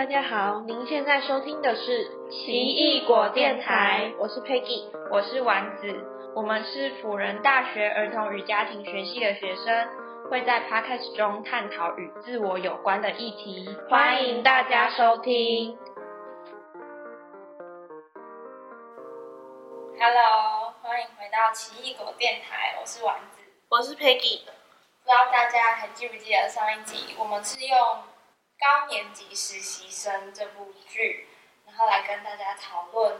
大家好，您现在收听的是奇异果电台，我是 Peggy，我是丸子，我们是辅仁大学儿童与家庭学系的学生，会在 Podcast 中探讨与自我有关的议题，欢迎大家收听。Hello，欢迎回到奇异果电台，我是丸子，我是 Peggy。不知道大家还记不记得上一集，我们是用。高年级实习生这部剧，然后来跟大家讨论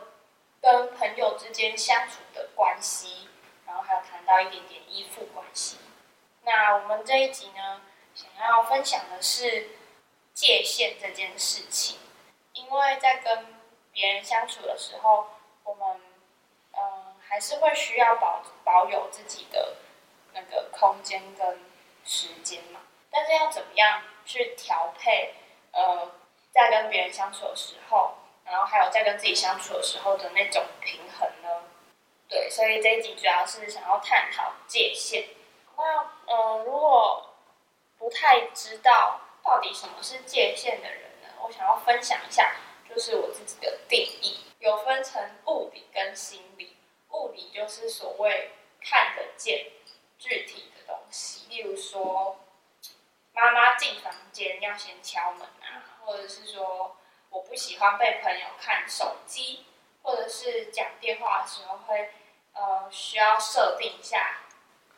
跟朋友之间相处的关系，然后还有谈到一点点依附关系。那我们这一集呢，想要分享的是界限这件事情，因为在跟别人相处的时候，我们嗯还是会需要保保有自己的那个空间跟时间嘛。但是要怎么样去调配？呃，在跟别人相处的时候，然后还有在跟自己相处的时候的那种平衡呢？对，所以这一集主要是想要探讨界限。那嗯，如果不太知道到底什么是界限的人呢，我想要分享一下，就是我自己的定义，有分成物理跟心理。物理就是所谓看得见、具体的东西，例如说。妈妈进房间要先敲门啊，或者是说我不喜欢被朋友看手机，或者是讲电话的时候会呃需要设定一下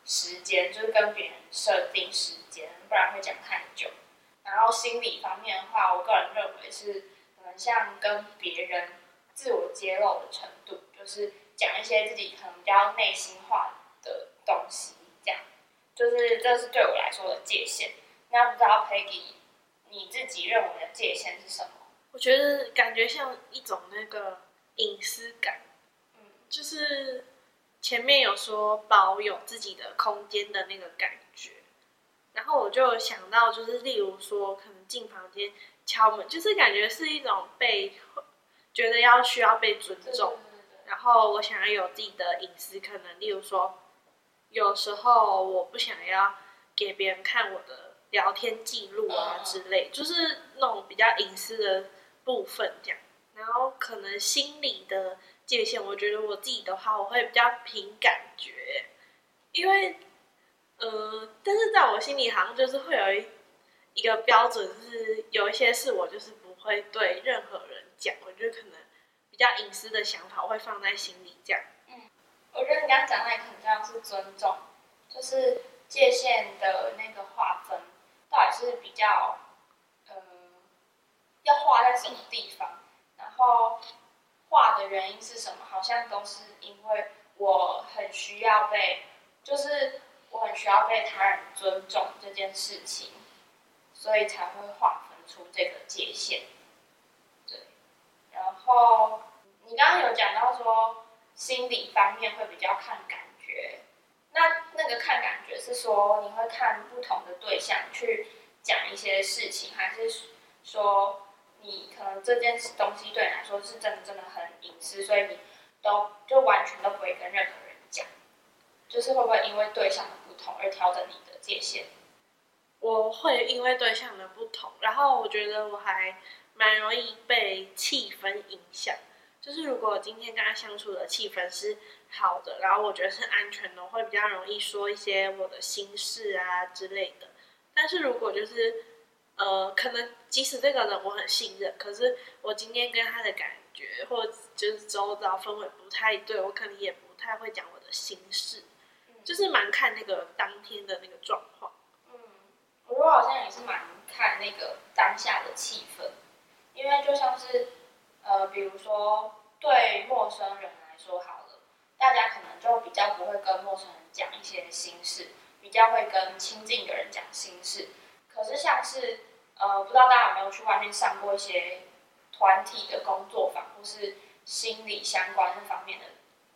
时间，就是跟别人设定时间，不然会讲太久。然后心理方面的话，我个人认为是可能像跟别人自我揭露的程度，就是讲一些自己可能比较内心话的东西，这样就是这是对我来说的界限。那不知道 Peggy，你自己认为的界限是什么？我觉得感觉像一种那个隐私感，嗯，就是前面有说保有自己的空间的那个感觉，然后我就想到，就是例如说可能进房间敲门，就是感觉是一种被觉得要需要被尊重，然后我想要有自己的隐私，可能例如说有时候我不想要给别人看我的。聊天记录啊之类，就是那种比较隐私的部分这样。然后可能心理的界限，我觉得我自己的话，我会比较凭感觉，因为，呃，但是在我心里好像就是会有一一个标准，是有一些事我就是不会对任何人讲，我觉得可能比较隐私的想法会放在心里这样。嗯，我觉得你刚刚讲那个很重要，是尊重，就是界限的那个划分。到底是比较，嗯，要画在什么地方？然后画的原因是什么？好像都是因为我很需要被，就是我很需要被他人尊重这件事情，所以才会划分出这个界限。对，然后你刚刚有讲到说心理方面会比较看感觉。那那个看感觉是说，你会看不同的对象去讲一些事情，还是说你可能这件东西对你来说是真的真的很隐私，所以你都就完全都不会跟任何人讲，就是会不会因为对象的不同而调整你的界限？我会因为对象的不同，然后我觉得我还蛮容易被气氛影响。就是如果今天跟他相处的气氛是好的，然后我觉得是安全的，会比较容易说一些我的心事啊之类的。但是如果就是呃，可能即使这个人我很信任，可是我今天跟他的感觉或就是周遭氛围不太对，我可能也不太会讲我的心事，就是蛮看那个当天的那个状况。嗯，我好像也是蛮看那个当下的气氛，因为就像是。呃，比如说对陌生人来说好了，大家可能就比较不会跟陌生人讲一些心事，比较会跟亲近的人讲心事。可是像是呃，不知道大家有没有去外面上过一些团体的工作坊，或是心理相关那方面的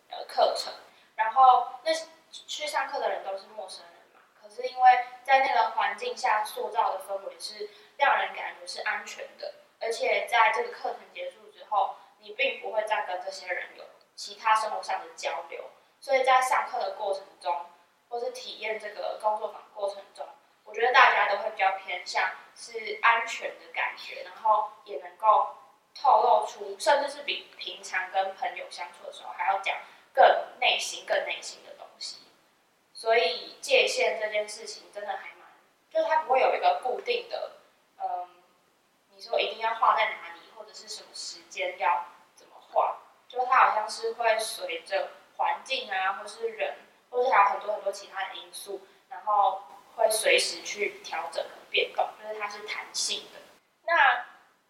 呃课程，然后那去上课的人都是陌生人嘛，可是因为在那个环境下塑造的氛围是让人感觉是安全的，而且在这个课程结束之。后，你并不会再跟这些人有其他生活上的交流，所以在上课的过程中，或是体验这个工作坊过程中，我觉得大家都会比较偏向是安全的感觉，然后也能够透露出，甚至是比平常跟朋友相处的时候还要讲更内心、更内心的东西。所以界限这件事情真的还蛮，就是它不会有一个固定的，嗯，你说一定要画在哪里，或者是什么时间要，就它好像是会随着环境啊，或是人，或是还有很多很多其他的因素，然后会随时去调整和变动，就是它是弹性的。那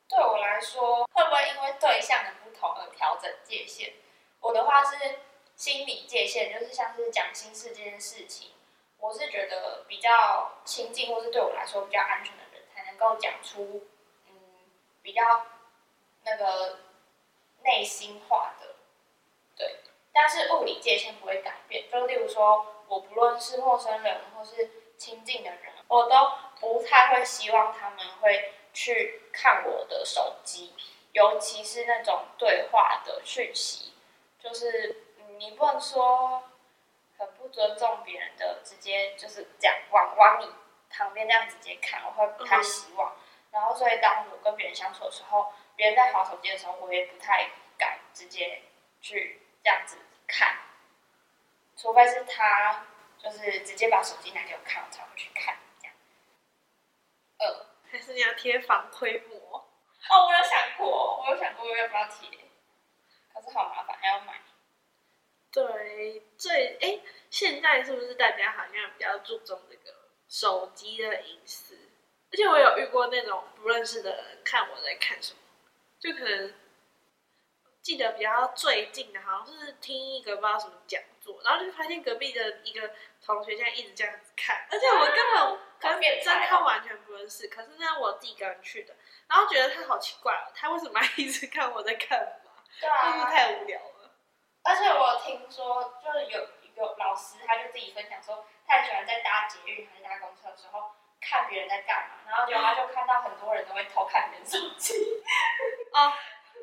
对我来说，会不会因为对象的不同而调整界限？我的话是心理界限，就是像是讲心事这件事情，我是觉得比较亲近，或是对我来说比较安全的人，才能够讲出嗯比较那个内心化的，对。但是物理界限不会改变，就例如说，我不论是陌生人或是亲近的人，我都不太会希望他们会去看我的手机，尤其是那种对话的讯息，就是你不能说很不尊重别人的，直接就是这样往往你旁边这样直接看，我会不太希望。然后所以当我跟别人相处的时候，别人在划手机的时候，我也不太敢直接去这样子。看，除非是他就是直接把手机拿给我看，我才会去看这样。呃，还是你要贴防窥膜？哦，我有想过，我有想过要不要贴，可是好麻烦，还要买。对，最哎，现在是不是大家好像比较注重这个手机的隐私？而且我有遇过那种不认识的人看我在看什么，就可能。记得比较最近的，好像是听一个不知道什么讲座，然后就发现隔壁的一个同学现在一直这样子看，而且我根本跟真他完全不认识，可是呢我自己一个人去的，然后觉得他好奇怪哦，他为什么一直看我在干嘛？对啊，是不是太无聊了？而且我听说，就是有一个老师，他就自己分享说，他喜欢在搭捷运还是搭公车的时候看别人在干嘛，然后就他就看到很多人都会偷看别人手机。哦。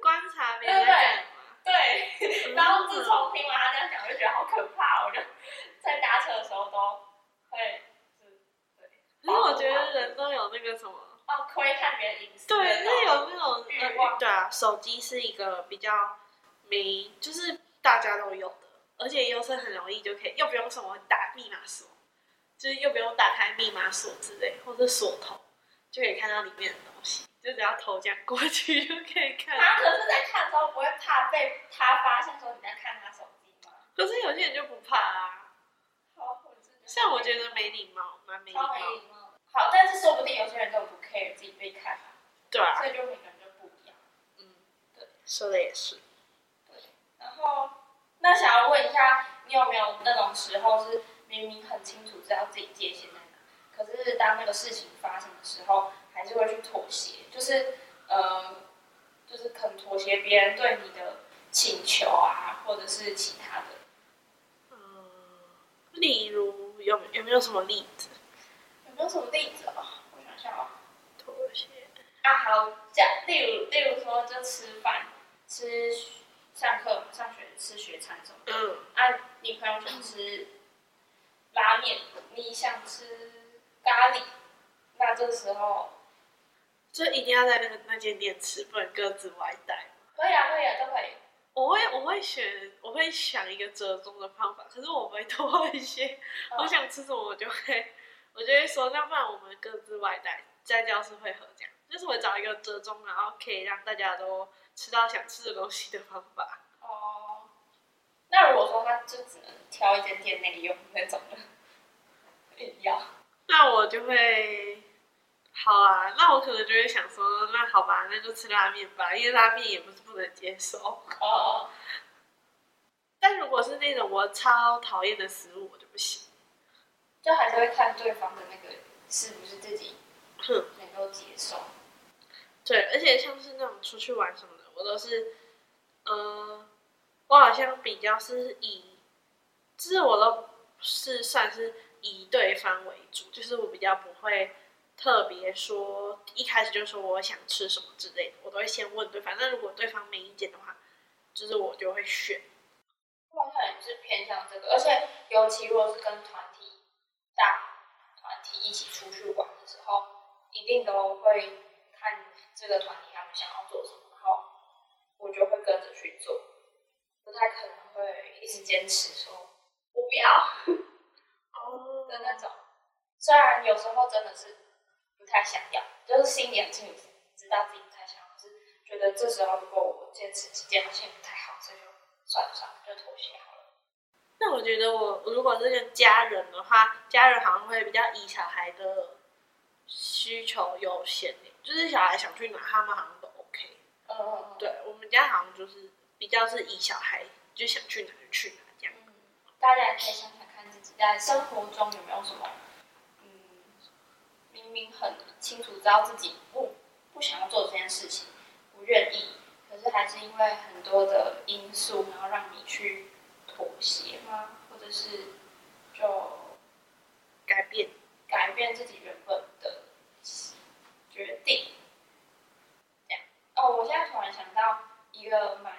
观察别人在干嘛？对，然后自从听完他这样讲，我就觉得好可怕。我就在搭车的时候都会，对。因为我觉得人都有那个什么哦，窥看别人隐私。对，是有那种欲望。对啊，手机是一个比较没，就是大家都有的，而且又是很容易就可以，又不用什么打密码锁，就是又不用打开密码锁之类，或者锁头，就可以看到里面的东西。就只要头这样过去就可以看。他可是在看的时候不会怕被他发现说你在看他手机吗？可是有些人就不怕啊。好，像我觉得没礼貌，蛮没礼貌。好，但是说不定有些人都不 care 自己被看。对啊。所以就每个人就不一样。嗯，对，说的也是。对。然后，那想要问一下，你有没有那种时候是明明很清楚知道自己界限在哪，可是当那个事情发生的时候？还是会去妥协，就是，呃，就是肯妥协别人对你的请求啊，或者是其他的。嗯，例如有有没有什么例子？有没有什么例子啊？我想想啊。妥协。啊，好讲，例如，例如说，就吃饭，吃上课上学吃学餐什么的。嗯。啊，你朋友想吃拉面，你想吃咖喱，那这时候。就一定要在那个那间店吃，不能各自外带可以啊，可以啊，都可以。我会我会选，我会想一个折中的方法，可是我不会多一些。我想吃什么，我就会，我就会说，那不然我们各自外带，在教室会合这样。就是我找一个折中，然后可以让大家都吃到想吃的东西的方法。哦。那如果说他就只能挑一间店内用那种的，要。那我就会。好啊，那我可能就会想说，那好吧，那就吃拉面吧，因为拉面也不是不能接受。哦。但如果是那种我超讨厌的食物，我就不行。就还是会看对方的那个是不是自己能够接受。对，而且像是那种出去玩什么的，我都是，呃，我好像比较是以，就是我都是算是以对方为主，就是我比较不会。特别说一开始就说我想吃什么之类的，我都会先问对方。那如果对方没意见的话，就是我就会选。我好像也是偏向这个，而且尤其如果是跟团体大团体一起出去玩的时候，一定都会看这个团体他们想要做什么，然后我就会跟着去做，不太可能会一直坚持说我不要哦 的那种。虽然有时候真的是不太想要，就是心里很清楚知道自己不太想要，可是觉得这时候如果我坚持几件好像也不太好，所以就算了算了，就妥协好了。那我觉得我如果是跟家人的话，家人好像会比较以小孩的需求优先就是小孩想去哪，他们好像都 OK。嗯嗯嗯，对我们家好像就是比较是以小孩就想去哪就去哪这样。嗯，大家也可以想想看自己在生活中有没有什么，嗯，明明很清楚知道自己不不想要做这件事情，不愿意，可是还是因为很多的因素，然后让你去妥协吗？或者是就改变，改变自己原本的决定？这样哦，我现在突然想到一个蛮，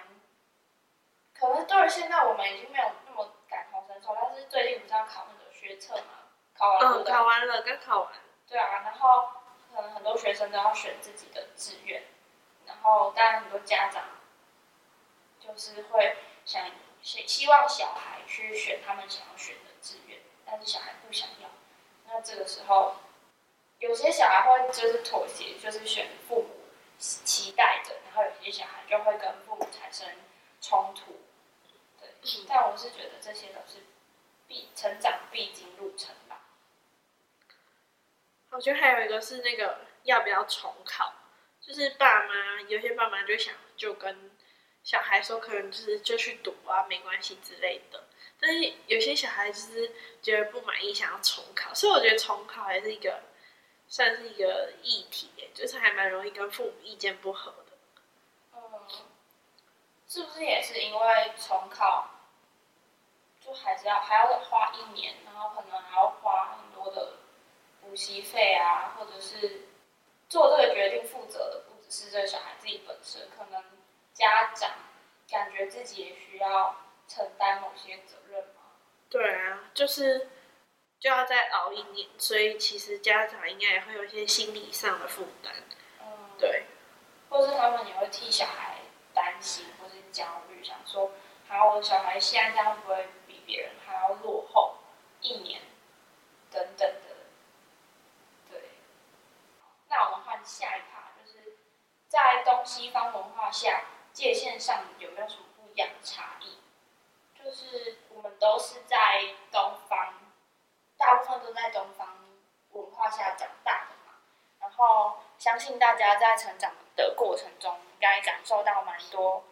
可能对于现在我们已经没有那么感同身受，但是最近不是要考那个学测嘛，考完了嗯，考完了，刚考完，对啊，然后可能很多学生都要选自己的志愿，然后当然很多家长就是会想希希望小孩去选他们想要选的志愿，但是小孩不想要，那这个时候有些小孩会就是妥协，就是选父母期待的，然后有些小孩就会跟父母产生冲突，对，但我是觉得这些都是必成长必经路程吧。我觉得还有一个是那个要不要重考，就是爸妈有些爸妈就想就跟小孩说，可能就是就去读啊，没关系之类的。但是有些小孩就是觉得不满意，想要重考，所以我觉得重考还是一个算是一个议题，就是还蛮容易跟父母意见不合的。嗯，是不是也是因为重考，就还是要还要花一年，然后可能还要花很多的补习费啊，或者是做这个决定负责的不只是这个小孩自己本身，可能家长感觉自己也需要承担某些责任嘛。对啊，就是就要再熬一年，所以其实家长应该也会有一些心理上的负担。嗯，对，或是他们也会替小孩担心或是焦虑，想说，好，我的小孩现在这样会不会比别人还要落后一年，等等的。对，那我们换下一趴，就是在东西方文化下界限上有没有什么不一样的差异？就是我们都是在东方，大部分都在东方文化下长大的嘛。然后相信大家在成长的过程中，应该感受到蛮多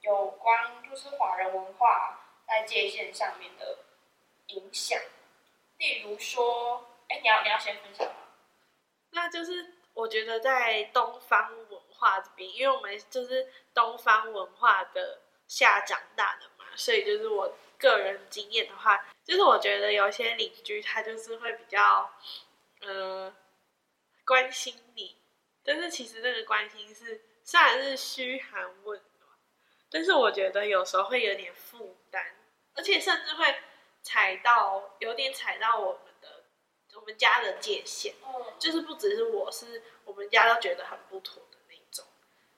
有关就是华人文化在界限上面的影响。例如说，哎，你要你要先分享吗？那就是我觉得在东方文化这边，因为我们就是东方文化的下长大的嘛，所以就是我个人经验的话，就是我觉得有些邻居他就是会比较，呃，关心你，但是其实那个关心是虽然是嘘寒问暖，但是我觉得有时候会有点负，而且甚至会踩到有点踩到我们的我们家的界限。嗯，就是不只是我是我们家都觉得很不妥的那种。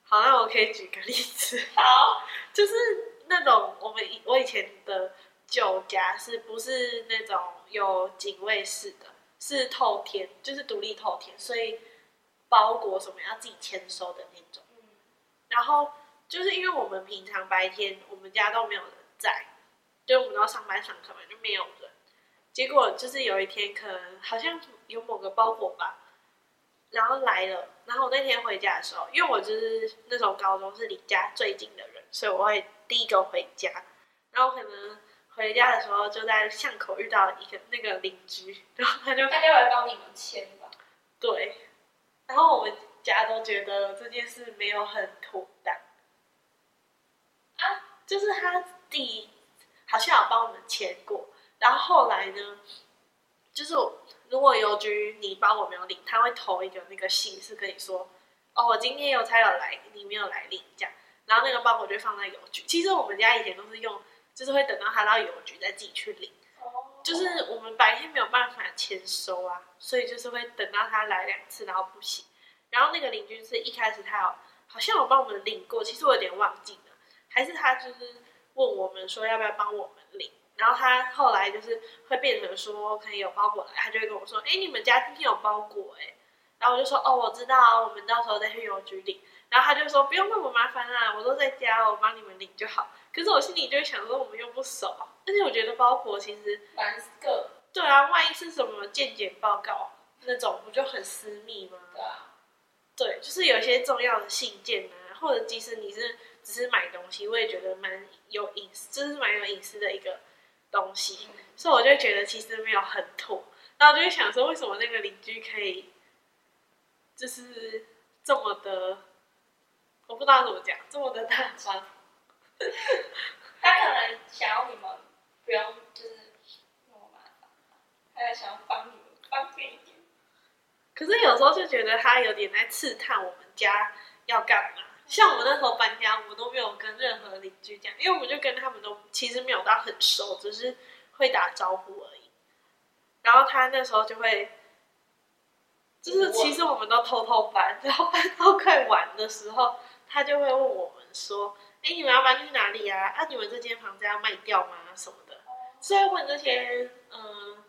好，那我可以举个例子，好，就是那种我们以我以前的旧家是不是那种有警卫室的，是透天，就是独立透天，所以包裹什么要自己签收的那种。嗯然后就是因为我们平常白天我们家都没有人在，就我们都要上班上课嘛，就没有人。结果就是有一天，可能好像有某个包裹吧，然后来了。然后我那天回家的时候，因为我就是那种高中是离家最近的人，所以我会第一个回家。然后可能回家的时候，就在巷口遇到一个那个邻居，然后他就大家来帮你们签吧？对，然后我们家都觉得这件事没有很妥当啊，就是他弟好像有帮我们签过，然后后来呢，就是如果邮局你帮我没有领，他会投一个那个信是跟你说，哦，我今天邮差有来，你没有来领这样，然后那个包裹就放在邮局。其实我们家以前都是用，就是会等到他到邮局再自己去领。哦，就是我们白天没有办法签收啊，所以就是会等到他来两次，然后不行，然后那个邻居是一开始他有好像有帮我们领过，其实我有点忘记了，还是他就是问我们说要不要帮我们领，然后他后来就是会变成说可能有包裹来，他就会跟我说，哎，你们家今天有包裹哎，然后我就说哦，我知道，我们到时候再去邮局领。然后他就说不用那么麻烦啦，我都在家，我帮你们领就好。可是我心里就会想说，我们又不熟，而且我觉得包裹其实蛮个。对啊，万一是什么健检报告那种，不就很私密吗？对啊。对，就是有一些重要的信件啊，或者即使你是只是买东西，我也觉得蛮有隐私，就是蛮有隐私的一个东西。所以我就觉得其实没有很妥。然后就会想说，为什么那个邻居可以就是这么的？我不知道怎么讲，这么的大方。他可能想要你们不用就是那么麻烦，他想要帮你们方便一点。可是有时候就觉得他有点在刺探我们家要干嘛。像我那时候搬家，我们都没有跟任何邻居讲，因为我们就跟他们都其实没有到很熟，只是会打招呼而已。然后他那时候就会，就是其实我们都偷偷搬，然后搬到快完的时候。他就会问我们说：“哎，你们要搬去哪里啊？啊，你们这间房子要卖掉吗？什么的？”所以问这些，嗯，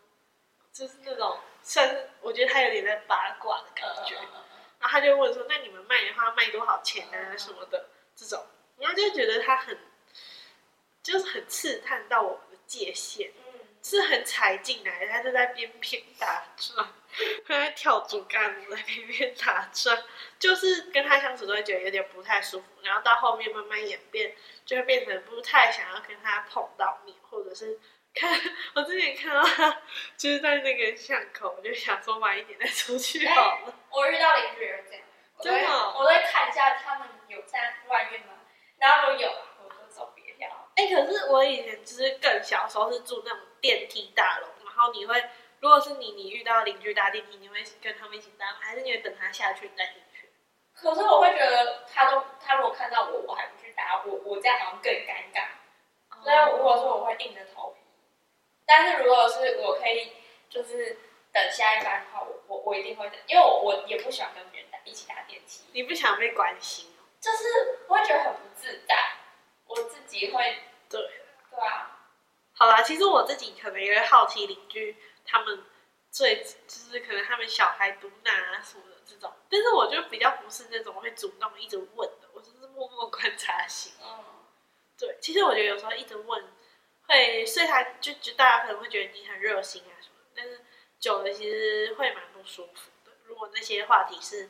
就是那种算是我觉得他有点在八卦的感觉。然后他就问说：“那你们卖的话卖多少钱啊？什么的这种。”然后就觉得他很，就是很刺探到我们的界限。是很踩进来，他就在边边打转，他在跳竹竿，在边边打转，就是跟他相处都会觉得有点不太舒服。然后到后面慢慢演变，就会变成不太想要跟他碰到面，或者是看我之前看到他就是在那个巷口，我就想说晚一点再出去好了。我遇到邻居也是这样，真的，我都会看一下他们有在外面吗？然后如果有，我就走别条。哎，可是我以前就是更小时候是住那种。电梯大楼，然后你会，如果是你，你遇到邻居搭电梯，你会跟他们一起搭，还是你会等他下去再进去？可是我会觉得，他都他如果看到我，我还不去搭，我我这样好像更尴尬。所以如果说我会硬着头皮，但是如果是我可以就是等下一班的话，我我我一定会等，因为我我也不喜欢跟别人打一起打电梯。你不想被关心？就是我会觉得很不自在，我自己会对对啊。好啦，其实我自己可能也会好奇邻居他们最就是可能他们小孩读哪啊什么的这种，但是我就比较不是那种会主动一直问的，我就是默默观察型。嗯，对，其实我觉得有时候一直问会，所以他就就大家可能会觉得你很热心啊什么，但是久了其实会蛮不舒服的。如果那些话题是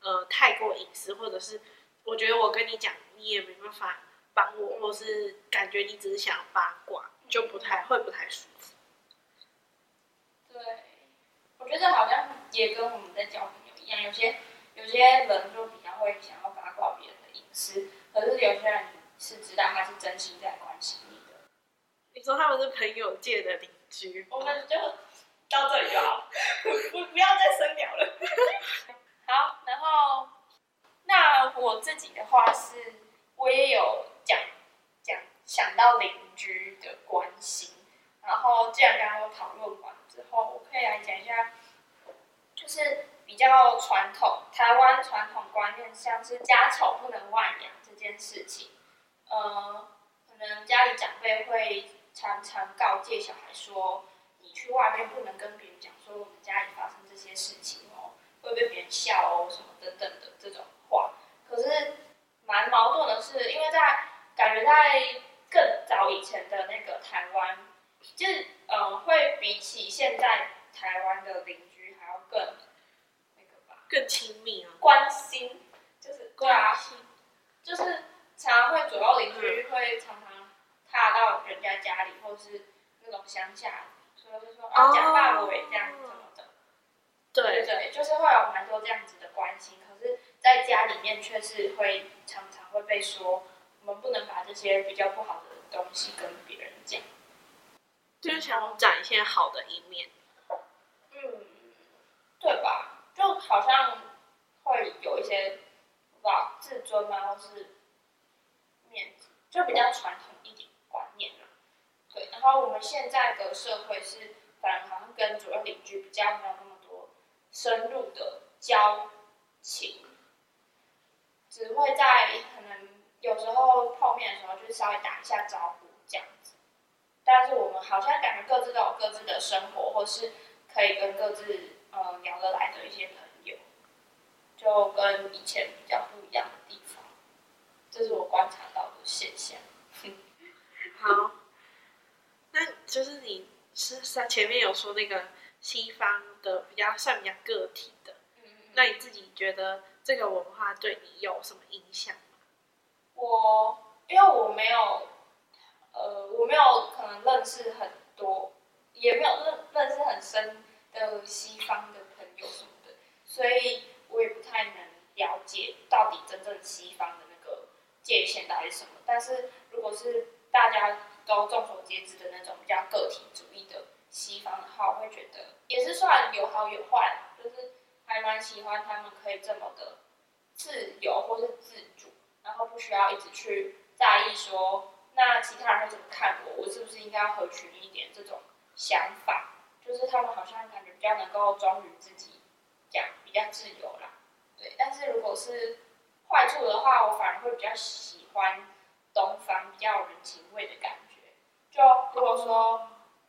呃太过隐私，或者是我觉得我跟你讲你也没办法帮我，或是感觉你只是想八卦。就不太会不太舒服。对，我觉得好像也跟我们在交朋友一样，有些有些人就比较会想要八卦别人的隐私，可是有些人是知道他是真心在关心你。你说他们是朋友界的邻居，我们就到这里就好，不不要再深聊了。好，然后那我自己的话是，我也有讲讲想到邻。居的关心，然后既然刚刚都讨论完之后，我可以来讲一下，就是比较传统台湾传统观念，像是家丑不能外扬这件事情，呃，可能家里长辈会常常告诫小孩说，你去外面不能跟别人讲说我们家里发生这些事情哦，会被别人笑哦什么等等的这种话。可是蛮矛盾的是，因为在感觉在。更早以前的那个台湾，就是嗯，会比起现在台湾的邻居还要更那个吧，更亲密啊，关心，就是对啊，就是常常会左右邻居会常常踏到人家家里，或是那种乡下，所以就说啊，讲大伟这样什么的，对对，就是会有蛮多这样子的关心，可是在家里面却是会常常会被说。我们不能把这些比较不好的东西跟别人讲，就是想展现好的一面。嗯，对吧？就好像会有一些，哇，自尊啊，或是面子，就比较传统观念了。对，然后我们现在的社会是，反而好像跟主要邻居比较没有那么多深入的交情，只会在可能有时候碰面的时候，就是稍微打一下招呼这样子。但是我们好像感觉各自都有各自的生活，或是可以跟各自呃聊得来的一些朋友，就跟以前比较不一样的地方，这是我观察到的现象。好，那就是你是在前面有说那个西方的比较算比较个体的，那你自己觉得这个文化对你有什么影响吗？我因为我没有，呃，我没有可能认识很多，也没有认认识很深的西方的朋友什么的，所以我也不太能了解到底真正西方的那个界限到底是什么。但是如果是大家都众所皆知的那种比较个体主义的西方的话，我会觉得也是算有好有坏，就是还蛮喜欢他们可以这么的自由或是自主。然后不需要一直去在意说，那其他人会怎么看我？我是不是应该要合群一点？这种想法，就是他们好像感觉比较能够忠于自己，这样比较自由啦。对，但是如果是坏处的话，我反而会比较喜欢东方比较有人情味的感觉。就如果说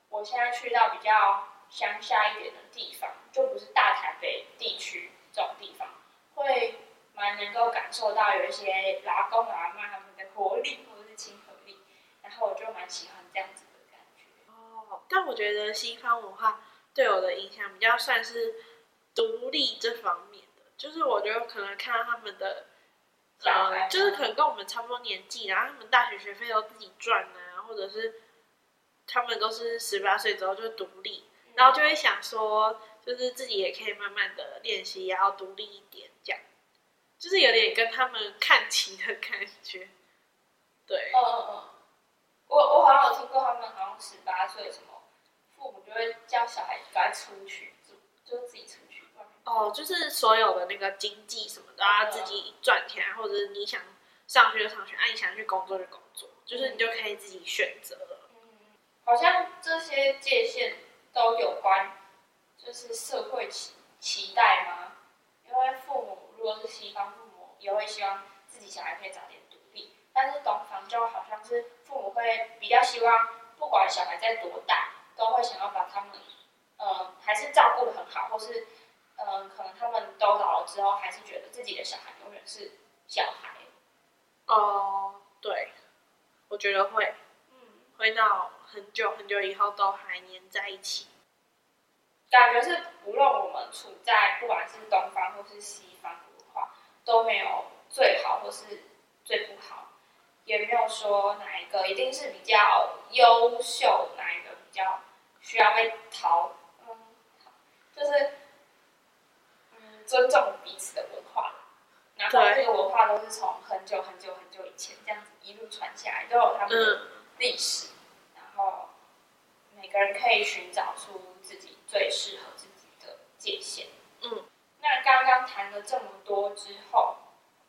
我现在去到比较乡下一点的地方，就不是大台北地区这种地方，会。蛮能够感受到有一些老公老妈他们的活力或者是亲和力，然后我就蛮喜欢这样子的感觉。哦，但我觉得西方文化对我的影响比较算是独立这方面的，就是我觉得可能看到他们的，呃，就是可能跟我们差不多年纪，然后他们大学学费都自己赚啊，或者是他们都是十八岁之后就独立，然后就会想说，就是自己也可以慢慢的练习，也要独立一点这样。就是有点跟他们看齐的感觉，对。嗯嗯嗯，我我好像有听过他们好像十八岁什么，父母就会叫小孩赶快出去，就就自己出去。哦，就是所有的那个经济什么都要自己赚钱，或者是你想上学就上学，啊你想去工作就工作，就是你就可以自己选择了。嗯，好像这些界限都有关，就是社会期期待吗？因为父母。如果是西方父母，也会希望自己小孩可以早点独立，但是东方就好像是父母会比较希望，不管小孩在多大，都会想要把他们，呃，还是照顾的很好，或是，嗯，可能他们都老了之后，还是觉得自己的小孩永远是小孩。哦，对，我觉得会，嗯，会到很久很久以后都还黏在一起。感觉是无论我们处在不管是东方或是西方文化。都没有最好或是最不好，也没有说哪一个一定是比较优秀，哪一个比较需要被淘，嗯，就是嗯尊重彼此的文化，然后这个文化都是从很久很久很久以前这样子一路传下来，都有他们的历史，然后每个人可以寻找出自己最适合自己的界限，嗯。那刚刚谈了这么多之后，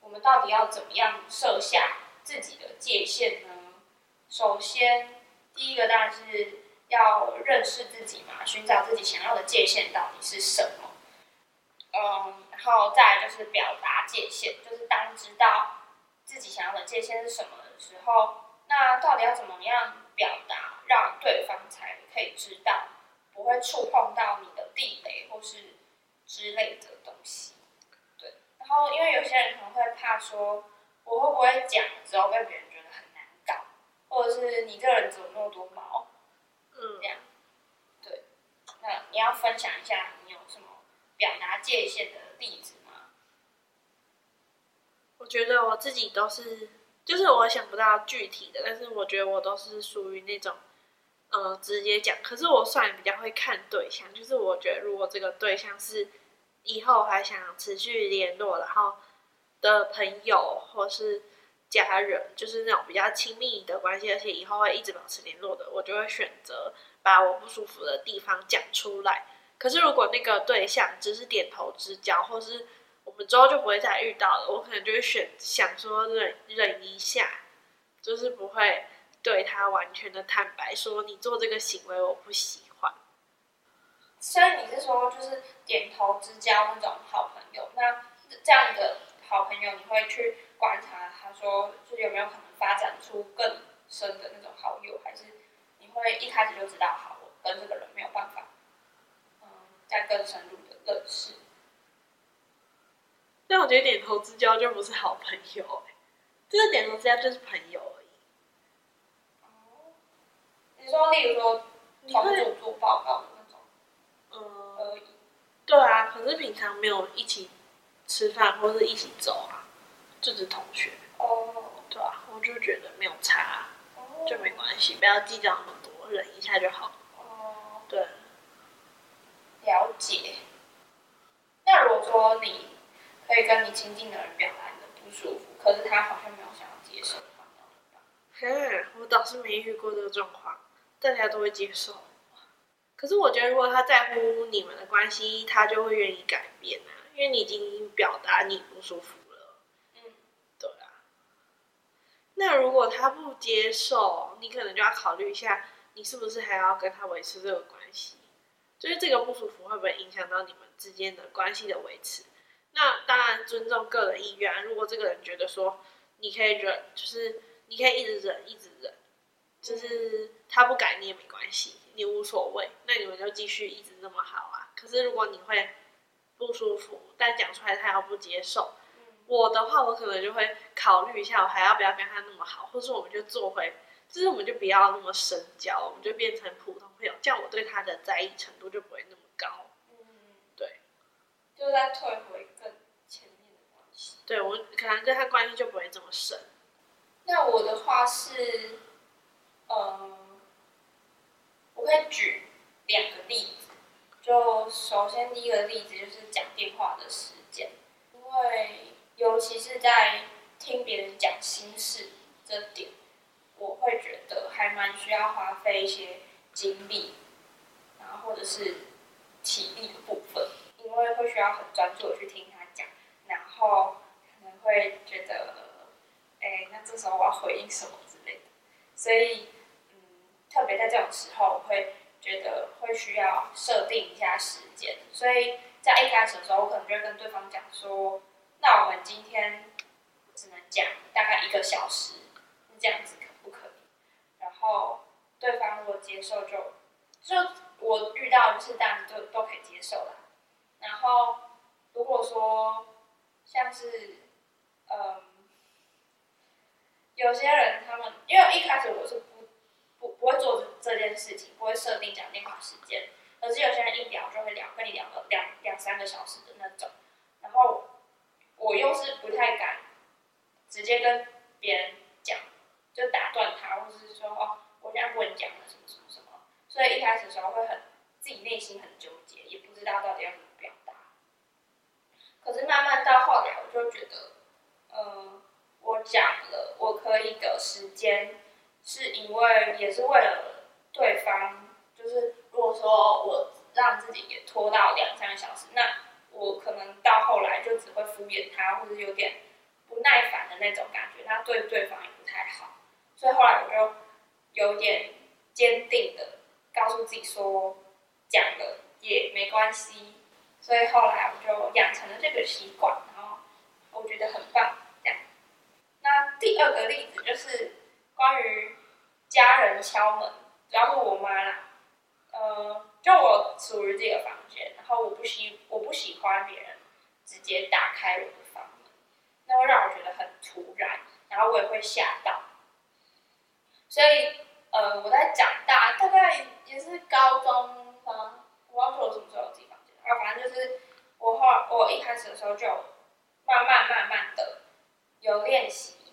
我们到底要怎么样设下自己的界限呢？首先，第一个当然是要认识自己嘛，寻找自己想要的界限到底是什么。嗯，然后再就是表达界限，就是当知道自己想要的界限是什么的时候，那到底要怎么样表达，让对方才可以知道，不会触碰到你的地雷或是之类的东西。对。然后，因为有些人可能会怕说，我会不会讲之后被别人觉得很难搞，或者是你这个人怎么那么多毛，嗯，这样，对。那你要分享一下你有什么表达界限的例子吗？我觉得我自己都是，就是我想不到具体的，但是我觉得我都是属于那种，呃，直接讲。可是我算比较会看对象，就是我觉得如果这个对象是。以后还想持续联络，然后的朋友或是家人，就是那种比较亲密的关系，而且以后会一直保持联络的，我就会选择把我不舒服的地方讲出来。可是如果那个对象只是点头之交，或是我们之后就不会再遇到了，我可能就会选想说忍忍一下，就是不会对他完全的坦白说你做这个行为我不喜欢。所以你是说就是。点头之交那种好朋友，那这样的好朋友，你会去观察他说，就有没有可能发展出更深的那种好友，还是你会一开始就知道，好，我跟这个人没有办法，嗯，再更深入的认识。但我觉得点头之交就不是好朋友、欸，这个点头之交就是朋友而已。你说，例如说同组做报告的那种嗯，而已。对啊，可是平常没有一起吃饭或是一起走啊，就是同学，哦，对啊，我就觉得没有差，哦就没关系，不要计较那么多，忍一下就好。哦，对，了解。那如果说你可以跟你亲近的人表达你的不舒服，可是他好像没有想要接受的话，那怎么办？哼，我倒是没遇过这个状况，大家都会接受。可是我觉得，如果他在乎你们的关系，他就会愿意改变啊，因为你已经表达你不舒服了。嗯，对啊。那如果他不接受，你可能就要考虑一下，你是不是还要跟他维持这个关系？就是这个不舒服会不会影响到你们之间的关系的维持？那当然尊重个人意愿啊。如果这个人觉得说你可以忍，就是你可以一直忍，一直忍，就是他不改你也没关系，你无所谓，那你们就继续一直那么好啊。可是如果你会不舒服，但讲出来他要不接受，我的话，我可能就会考虑一下，我还要不要跟他那么好，或是我们就做回，就是我们就不要那么深交，我们就变成普通朋友，这样我对他的在意程度就不会那么高。嗯，对，就在退回更前面的关系。对我可能跟他关系就不会这么深。那我的话是，呃，我可以举两个例子。就首先第一个例子就是讲电话的时间，因为尤其是在听别人讲心事这点，我会觉得还蛮需要花费一些精力，然后或者是体力的部分，因为会需要很专注的去听他讲，然后可能会觉得。哎，那这时候我要回应什么之类的，所以，嗯，特别在这种时候，我会觉得会需要设定一下时间，所以在一开始的时候，我可能就会跟对方讲说，那我们今天只能讲大概一个小时，这样子？后对方如果接受就，就我遇到就是当然就都可以接受啦。然后如果说像是，嗯。有些人他们，因为一开始我是不不不会做这件事情，不会设定讲电话时间，可是有些人一聊就会聊，跟你聊个两两三个小时的那种，然后我又是不太敢直接跟别人讲，就打断他，或者是说哦，我现在不能讲了什么什么什么，所以一开始的时候会很自己内心很纠结，也不知道到底要怎么表达。可是慢慢到后来，我就觉得，嗯。我讲了，我可以的时间，是因为也是为了对方。就是如果说我让自己也拖到两三个小时，那我可能到后来就只会敷衍他，或者有点不耐烦的那种感觉，那对对方也。所以后来我就有点坚定的告诉自己说，讲了也没关系。所以后来我就养成了这个习惯，然后我觉得很棒。这样那第二个例子就是关于家人敲门，主要是我妈啦。呃，就我属于这个房间，然后我不喜我不喜欢别人直接打开我的房门，那会让我觉得很突然，然后我也会吓到。所以，呃，我在长大，大概也是高中吗？我忘记我什么时候有自己房间，然后反正就是我后我一开始的时候就慢慢慢慢的。有练习，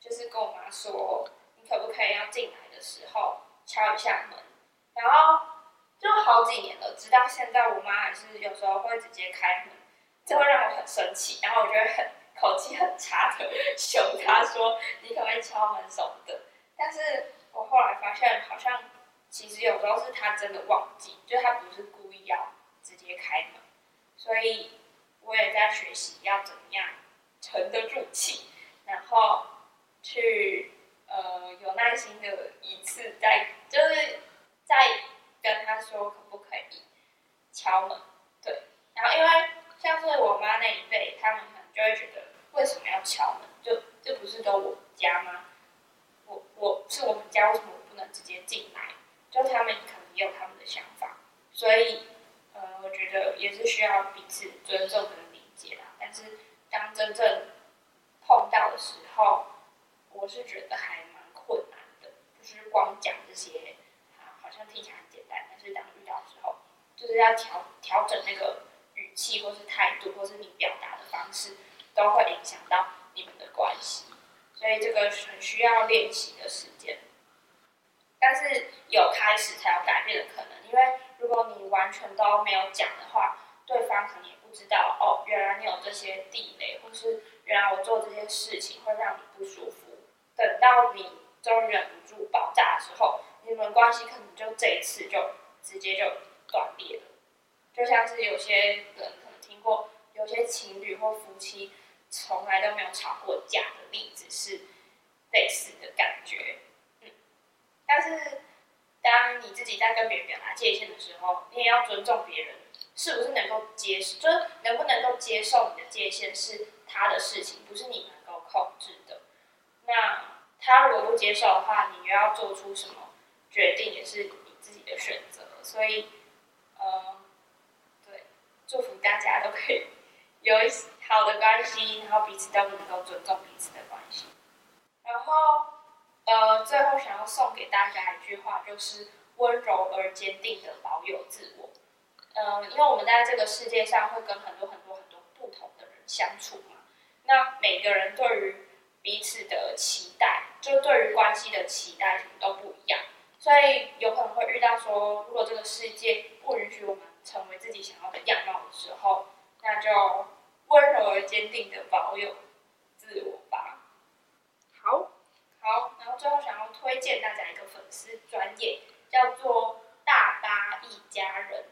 就是跟我妈说，你可不可以要进来的时候敲一下门，然后就好几年了，直到现在，我妈还是有时候会直接开门，这会让我很生气，然后我就会很口气很差的 凶她说，你可不可以敲门什么的？但是我后来发现，好像其实有时候是他真的忘记，就他不是故意要直接开门，所以我也在学习要怎么样。沉得住气，然后去呃有耐心的一次再就是再跟他说可不可以敲门，对，然后因为像是我妈那一辈，他们可能就会觉得为什么要敲门？就这不是都我家吗？我是我们家，为什么我不能直接进来？就他们可能也有他们的想法，所以呃，我觉得也是需要彼此尊重跟理解啦。但是当真正碰到的时候，我是觉得还蛮困难的，就是光讲这些，啊，好像听起来很简单，但是当遇到之后，就是要调调整那个语气，或是态度，或是你表达的方式，都会影响到你们的关系，所以这个很需要练习的时间。但是有开始才有改变的可能，因为如果你完全都没有讲的话，对方可能也不知道哦，原来你有这些地雷，或是原来我做这些事情会让你不舒服。等到你终于忍不住爆炸的时候，你们关系可能就这一次就直接就断裂了。就像是有些人可能听过，有些情侣或夫妻从来都没有吵过架的例子是类似的感觉。嗯，但是当你自己在跟别人表达界限的时候，你也要尊重别人，是不是能够接受？就是能不能够接受你的界限是他的事情，不是你能够控制的。那他如果不接受的话，你又要做出什么决定，也是你自己的选择。所以，呃，对，祝福大家都可以 有一好的关系，然后彼此都能够尊重彼此的关系。然后，呃，最后想要送给大家一句话，就是温柔而坚定的保有自我。嗯，因为我们在这个世界上会跟很多很多很多不同的人相处嘛，那每个人对于彼此的期待，就对于关系的期待，什么都不一样，所以有可能会遇到说，如果这个世界不允许我们成为自己想要的样貌的时候，那就温柔而坚定的保有自我吧。好，好，然后最后想要推荐大家一个粉丝专业，叫做大巴一家人。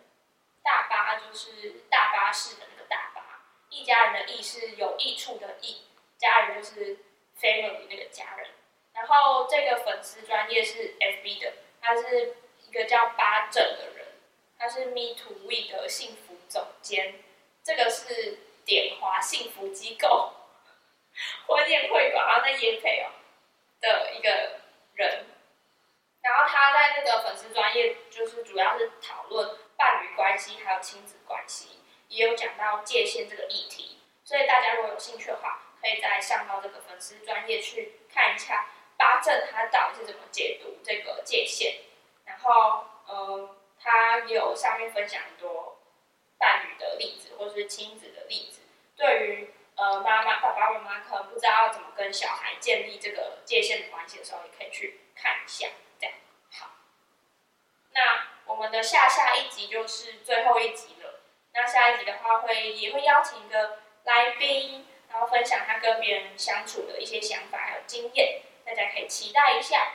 大巴就是大巴士的那个大巴，一家人的益是有益处的益，家人就是 family 那个家人。然后这个粉丝专业是 FB 的，他是一个叫巴正的人，他是 Me to We 的幸福总监，这个是点华幸福机构 婚宴会馆，然后在夜配哦的一个人。然后他在那个粉丝专业就是主要是讨论。伴侣关系还有亲子关系，也有讲到界限这个议题，所以大家如果有兴趣的话，可以再上到这个粉丝专业去看一下八正他到底是怎么解读这个界限。然后，嗯，他有上面分享很多伴侣的例子或是亲子的例子，对于呃妈妈、爸爸妈妈可能不知道怎么跟小孩建立这个界限的关系的时候，也可以去看一下。这样好，那。我们的下下一集就是最后一集了。那下一集的话，会也会邀请一个来宾，然后分享他跟别人相处的一些想法还有经验，大家可以期待一下。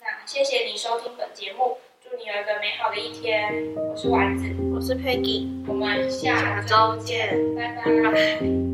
那谢谢你收听本节目，祝你有一个美好的一天。我是丸子，我是 Peggy，我们下周见，拜拜。